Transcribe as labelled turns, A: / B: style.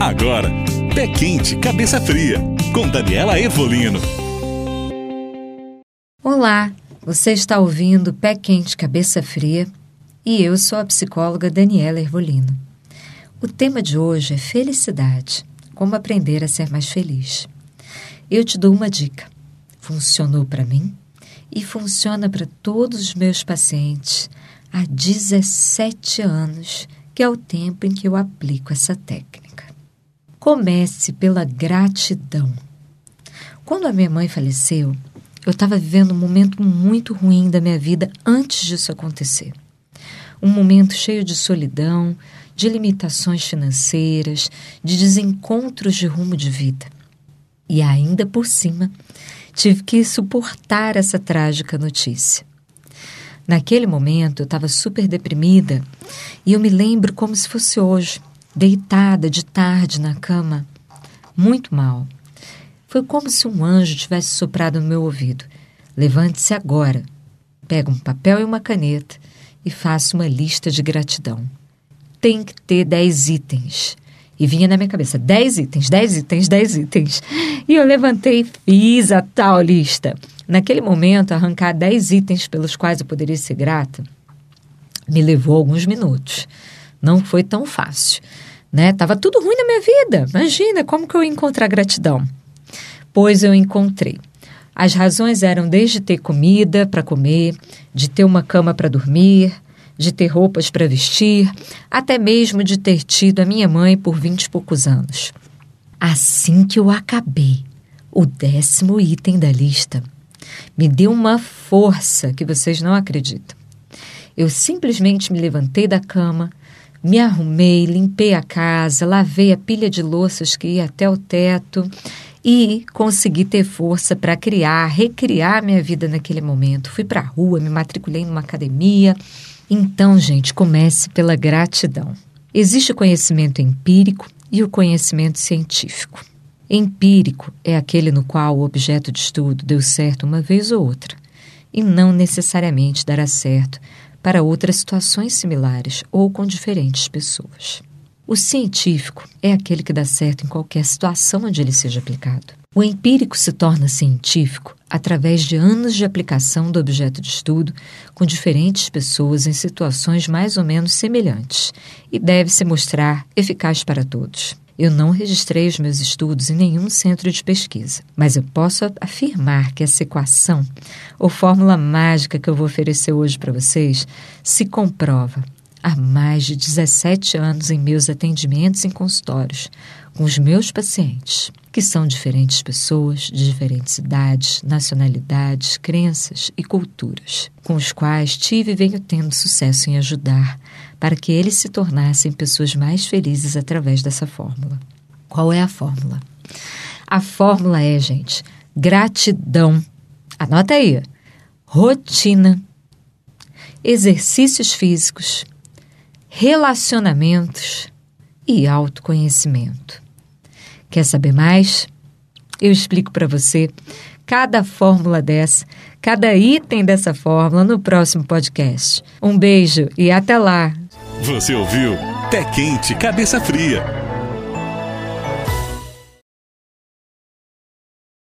A: Agora, Pé Quente, Cabeça Fria, com Daniela Evolino.
B: Olá, você está ouvindo Pé Quente, Cabeça Fria e eu sou a psicóloga Daniela Ervolino. O tema de hoje é felicidade, como aprender a ser mais feliz. Eu te dou uma dica. Funcionou para mim e funciona para todos os meus pacientes há 17 anos, que é o tempo em que eu aplico essa técnica. Comece pela gratidão. Quando a minha mãe faleceu, eu estava vivendo um momento muito ruim da minha vida antes disso acontecer. Um momento cheio de solidão, de limitações financeiras, de desencontros de rumo de vida. E ainda por cima, tive que suportar essa trágica notícia. Naquele momento eu estava super deprimida e eu me lembro como se fosse hoje deitada de tarde na cama, muito mal. Foi como se um anjo tivesse soprado no meu ouvido. Levante-se agora. Pega um papel e uma caneta e faça uma lista de gratidão. Tem que ter dez itens. E vinha na minha cabeça: dez itens, dez itens, dez itens. E eu levantei e fiz a tal lista. Naquele momento, arrancar dez itens pelos quais eu poderia ser grata me levou alguns minutos não foi tão fácil, né? Tava tudo ruim na minha vida. Imagina como que eu ia encontrar gratidão. Pois eu encontrei. As razões eram desde ter comida para comer, de ter uma cama para dormir, de ter roupas para vestir, até mesmo de ter tido a minha mãe por vinte e poucos anos. Assim que eu acabei o décimo item da lista, me deu uma força que vocês não acreditam. Eu simplesmente me levantei da cama, me arrumei, limpei a casa, lavei a pilha de louças que ia até o teto e consegui ter força para criar, recriar minha vida naquele momento. Fui para a rua, me matriculei numa academia. Então, gente, comece pela gratidão. Existe o conhecimento empírico e o conhecimento científico. Empírico é aquele no qual o objeto de estudo deu certo uma vez ou outra, e não necessariamente dará certo para outras situações similares ou com diferentes pessoas. O científico é aquele que dá certo em qualquer situação onde ele seja aplicado. O empírico se torna científico através de anos de aplicação do objeto de estudo com diferentes pessoas em situações mais ou menos semelhantes e deve se mostrar eficaz para todos. Eu não registrei os meus estudos em nenhum centro de pesquisa, mas eu posso afirmar que essa equação, ou fórmula mágica que eu vou oferecer hoje para vocês, se comprova há mais de 17 anos em meus atendimentos em consultórios com os meus pacientes, que são diferentes pessoas de diferentes idades, nacionalidades, crenças e culturas, com os quais tive e venho tendo sucesso em ajudar para que eles se tornassem pessoas mais felizes através dessa fórmula. Qual é a fórmula? A fórmula é, gente, gratidão. Anota aí. Rotina, exercícios físicos, relacionamentos e autoconhecimento. Quer saber mais? Eu explico para você cada fórmula dessa, cada item dessa fórmula no próximo podcast. Um beijo e até lá!
A: Você ouviu Pé Quente, Cabeça Fria